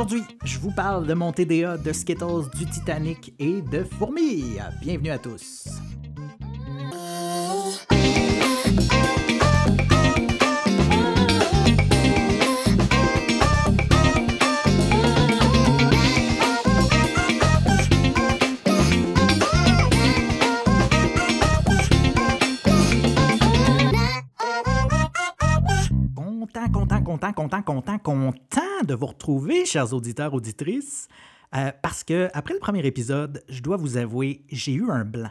Aujourd'hui, je vous parle de mon TDA, de Skittles, du Titanic et de fourmis. Bienvenue à tous. Content, content, content, content, de vous retrouver, chers auditeurs, auditrices, euh, parce que après le premier épisode, je dois vous avouer, j'ai eu un blanc.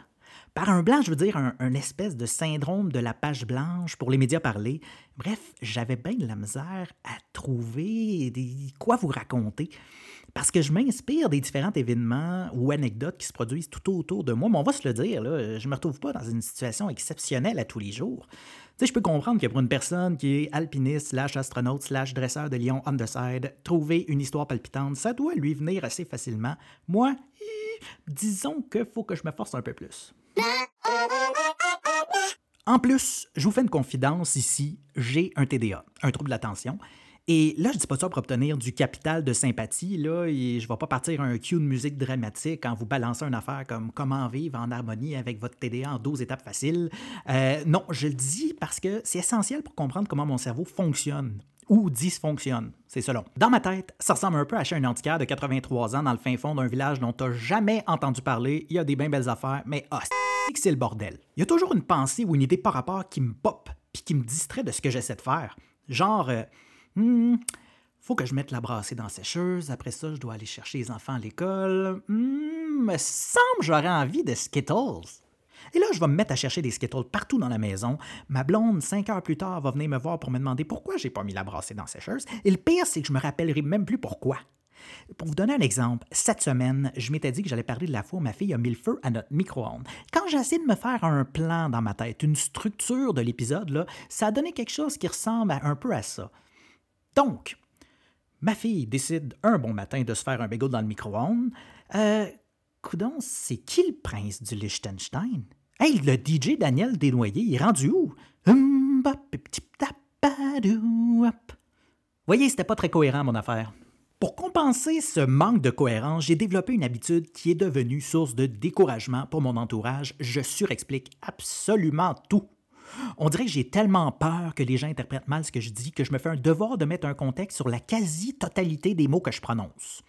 Par un blanc, je veux dire un, espèce de syndrome de la page blanche pour les médias parlés. Bref, j'avais bien de la misère à trouver quoi vous raconter. Parce que je m'inspire des différents événements ou anecdotes qui se produisent tout autour de moi. Mais on va se le dire, là, je ne me retrouve pas dans une situation exceptionnelle à tous les jours. Tu sais, je peux comprendre que pour une personne qui est alpiniste, slash astronaute, slash dresseur de lion underside, trouver une histoire palpitante, ça doit lui venir assez facilement. Moi, eh, disons qu'il faut que je me force un peu plus. En plus, je vous fais une confidence ici, j'ai un TDA, un trouble de l'attention. Et là, je dis pas ça pour obtenir du capital de sympathie, là, et je vais pas partir un cue de musique dramatique en vous balançant une affaire comme comment vivre en harmonie avec votre TDA en 12 étapes faciles. Euh, non, je le dis parce que c'est essentiel pour comprendre comment mon cerveau fonctionne ou dysfonctionne. C'est selon. Dans ma tête, ça ressemble un peu à chez un antiquaire de 83 ans dans le fin fond d'un village dont tu jamais entendu parler. Il y a des bien belles affaires, mais ah, que c'est le bordel. Il y a toujours une pensée ou une idée par rapport qui me pop puis qui me distrait de ce que j'essaie de faire. Genre, euh, Hmm, faut que je mette la brassée dans la sécheuse. Après ça, je dois aller chercher les enfants à l'école. Hmm, me semble j'aurais envie de Skittles. Et là, je vais me mettre à chercher des Skittles partout dans la maison. Ma blonde, cinq heures plus tard, va venir me voir pour me demander pourquoi j'ai pas mis la brassée dans la sécheuse. Et le pire, c'est que je me rappellerai même plus pourquoi. Pour vous donner un exemple, cette semaine, je m'étais dit que j'allais parler de la fois où ma fille a mis le feu à notre micro-ondes. Quand j'ai essayé de me faire un plan dans ma tête, une structure de l'épisode, ça a donné quelque chose qui ressemble un peu à ça. Donc, ma fille décide un bon matin de se faire un bagel dans le micro-ondes. Euh, coudon, c'est qui le prince du Liechtenstein? Hey, le DJ Daniel Desnoyers, il est rendu où? Voyez, c'était pas très cohérent, mon affaire. Pour compenser ce manque de cohérence, j'ai développé une habitude qui est devenue source de découragement pour mon entourage. Je surexplique absolument tout. On dirait que j'ai tellement peur que les gens interprètent mal ce que je dis que je me fais un devoir de mettre un contexte sur la quasi-totalité des mots que je prononce.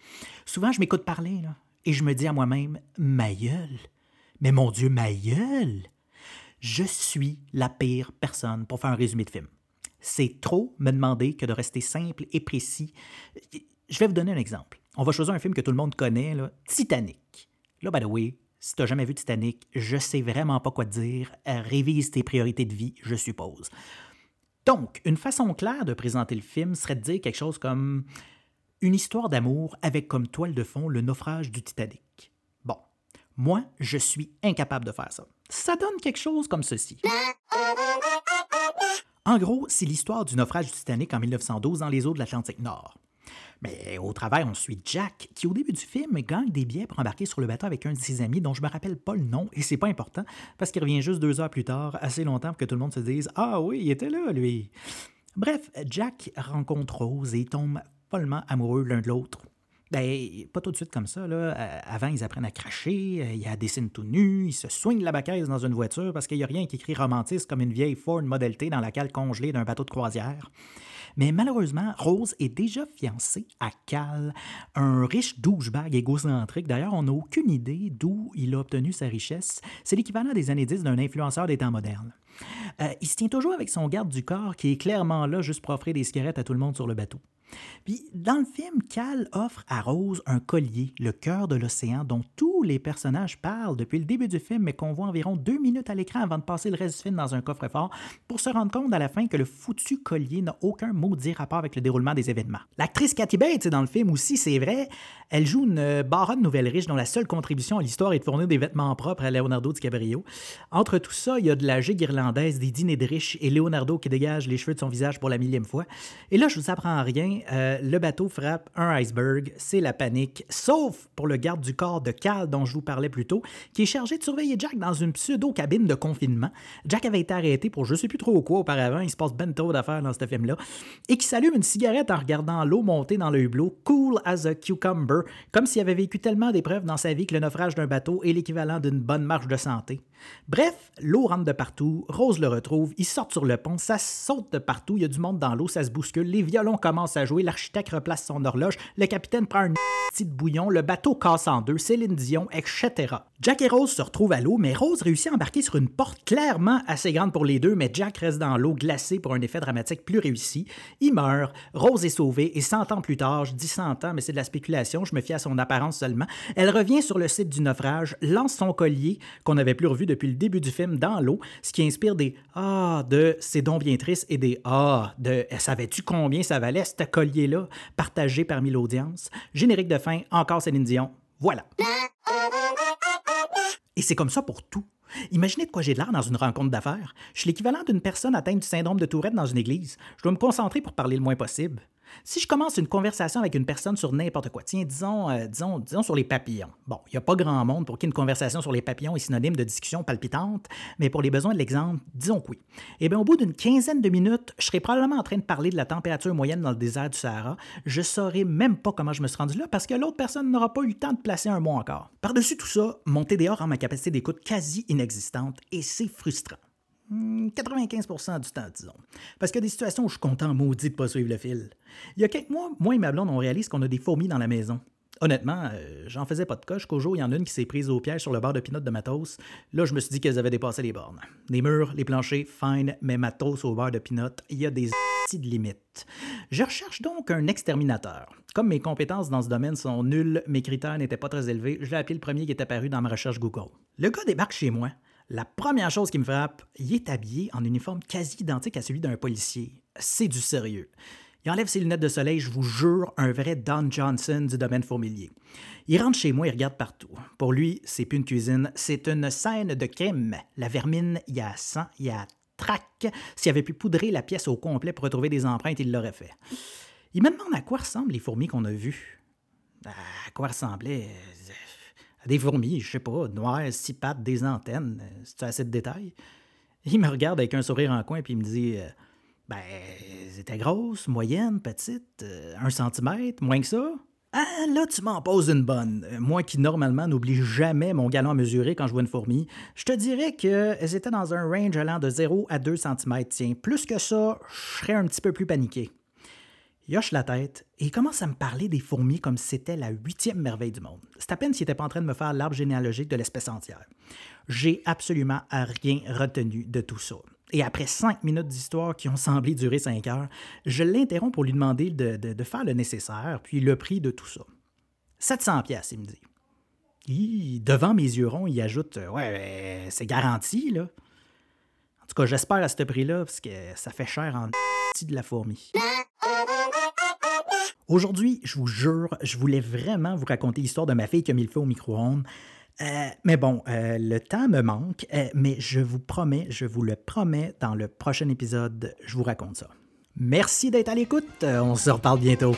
Souvent, je m'écoute parler et je me dis à moi-même Ma Mais mon Dieu, ma Je suis la pire personne pour faire un résumé de film. C'est trop me demander que de rester simple et précis. Je vais vous donner un exemple. On va choisir un film que tout le monde connaît, Titanic. Là, by the way, si tu n'as jamais vu Titanic, je sais vraiment pas quoi te dire. Euh, révise tes priorités de vie, je suppose. Donc, une façon claire de présenter le film serait de dire quelque chose comme une histoire d'amour avec comme toile de fond le naufrage du Titanic. Bon, moi, je suis incapable de faire ça. Ça donne quelque chose comme ceci. En gros, c'est l'histoire du naufrage du Titanic en 1912 dans les eaux de l'Atlantique Nord. Mais au travail, on suit Jack, qui au début du film gagne des billets pour embarquer sur le bateau avec un de ses amis dont je me rappelle pas le nom, et c'est pas important, parce qu'il revient juste deux heures plus tard, assez longtemps pour que tout le monde se dise Ah oui, il était là, lui. Bref, Jack rencontre Rose et tombe follement amoureux l'un de l'autre. Ben, pas tout de suite comme ça. Là. Euh, avant, ils apprennent à cracher, euh, il y a des scènes tout nus, ils se soignent la bacaise dans une voiture parce qu'il n'y a rien qui écrit romantisme comme une vieille Ford Model T dans la cale congelée d'un bateau de croisière. Mais malheureusement, Rose est déjà fiancée à Cal, un riche douchebag égocentrique. D'ailleurs, on n'a aucune idée d'où il a obtenu sa richesse. C'est l'équivalent des années 10 d'un influenceur des temps modernes. Euh, il se tient toujours avec son garde du corps qui est clairement là juste pour offrir des cigarettes à tout le monde sur le bateau. Puis, dans le film, Cal offre à Rose un collier, le cœur de l'océan, dont tous les personnages parlent depuis le début du film, mais qu'on voit environ deux minutes à l'écran avant de passer le reste du film dans un coffre-fort, pour se rendre compte à la fin que le foutu collier n'a aucun maudit rapport avec le déroulement des événements. L'actrice Cathy Bates, dans le film aussi, c'est vrai, elle joue une baronne nouvelle riche dont la seule contribution à l'histoire est de fournir des vêtements propres à Leonardo DiCaprio. Entre tout ça, il y a de la gigue irlandaise, des dîners de riches et Leonardo qui dégage les cheveux de son visage pour la millième fois. Et là, je vous apprends rien, euh, le bateau frappe un iceberg, c'est la panique, sauf pour le garde du corps de Cal dont je vous parlais plus tôt, qui est chargé de surveiller Jack dans une pseudo-cabine de confinement. Jack avait été arrêté pour je sais plus trop quoi auparavant, il se passe ben trop d'affaires dans ce film-là, et qui s'allume une cigarette en regardant l'eau monter dans le hublot, cool as a cucumber, comme s'il avait vécu tellement d'épreuves dans sa vie que le naufrage d'un bateau est l'équivalent d'une bonne marche de santé. Bref, l'eau rentre de partout, Rose le retrouve, ils sortent sur le pont, ça saute de partout, il y a du monde dans l'eau, ça se bouscule, les violons commencent à jouer, l'architecte replace son horloge, le capitaine prend un petit bouillon, le bateau casse en deux, Céline Dion, etc. Jack et Rose se retrouvent à l'eau, mais Rose réussit à embarquer sur une porte clairement assez grande pour les deux, mais Jack reste dans l'eau glacée pour un effet dramatique plus réussi. Il meurt, Rose est sauvée, et 100 ans plus tard, je dis 100 ans, mais c'est de la spéculation, je me fie à son apparence seulement, elle revient sur le site du naufrage, lance son collier, qu'on n'avait plus revu depuis le début du film, dans l'eau, ce qui inspire des Ah de C'est donc bien triste et des Ah de Savais-tu combien ça valait ce collier-là, partagé parmi l'audience. Générique de fin, encore Céline Dion. Voilà. Et c'est comme ça pour tout. Imaginez de quoi j'ai l'air dans une rencontre d'affaires. Je suis l'équivalent d'une personne atteinte du syndrome de Tourette dans une église. Je dois me concentrer pour parler le moins possible. Si je commence une conversation avec une personne sur n'importe quoi, tiens, disons, euh, disons, disons sur les papillons. Bon, il n'y a pas grand monde pour qui une conversation sur les papillons est synonyme de discussion palpitante, mais pour les besoins de l'exemple, disons que oui. Eh bien, au bout d'une quinzaine de minutes, je serai probablement en train de parler de la température moyenne dans le désert du Sahara. Je ne saurais même pas comment je me suis rendu là parce que l'autre personne n'aura pas eu le temps de placer un mot encore. Par-dessus tout ça, mon TDA rend ma capacité d'écoute quasi inexistante et c'est frustrant. 95% hmm, du temps, disons. Parce qu'il y a des situations où je suis content maudit de pas suivre le fil. Il y a quelques mois, moi et ma blonde, on réalise qu'on a des fourmis dans la maison. Honnêtement, euh, j'en faisais pas de coche qu'au jour, il y en a une qui s'est prise au piège sur le bord de pinot de matos. Là, je me suis dit qu'elles avaient dépassé les bornes. Les murs, les planchers, fine, mais matos au bord de pinot, il y a des de limites. Je recherche donc un exterminateur. Comme mes compétences dans ce domaine sont nulles, mes critères n'étaient pas très élevés, je l'ai appelé le premier qui est apparu dans ma recherche Google. Le gars débarque chez moi. La première chose qui me frappe, il est habillé en uniforme quasi identique à celui d'un policier. C'est du sérieux. Il enlève ses lunettes de soleil, je vous jure, un vrai Don Johnson du domaine fourmilier. Il rentre chez moi, il regarde partout. Pour lui, c'est plus une cuisine, c'est une scène de crime. La vermine, il y a sang, il y a trac. S'il avait pu poudrer la pièce au complet pour retrouver des empreintes, il l'aurait fait. Il me demande à quoi ressemblent les fourmis qu'on a vues. À quoi ressemblaient des fourmis, je sais pas, noires, six pattes, des antennes. Euh, c'est assez de détails? Il me regarde avec un sourire en coin puis il me dit euh, Ben, c'était grosse, moyenne, petite, euh, un centimètre, moins que ça. Ah, là, tu m'en poses une bonne. Moi qui, normalement, n'oublie jamais mon galon à mesurer quand je vois une fourmi, je te dirais qu'elles étaient dans un range allant de 0 à 2 cm. Tiens, plus que ça, je serais un petit peu plus paniqué. Il hoche la tête et commence à me parler des fourmis comme si c'était la huitième merveille du monde. C'est à peine s'il n'était pas en train de me faire l'arbre généalogique de l'espèce entière. J'ai absolument rien retenu de tout ça. Et après cinq minutes d'histoire qui ont semblé durer cinq heures, je l'interromps pour lui demander de, faire le nécessaire, puis le prix de tout ça. 700 pièces, il me dit. devant mes yeux ronds, il ajoute Ouais, c'est garanti, là. En tout cas, j'espère à ce prix-là, parce que ça fait cher en de la fourmi. Aujourd'hui, je vous jure, je voulais vraiment vous raconter l'histoire de ma fille qui a mis le feu au micro-ondes. Euh, mais bon, euh, le temps me manque, euh, mais je vous promets, je vous le promets, dans le prochain épisode, je vous raconte ça. Merci d'être à l'écoute, on se reparle bientôt.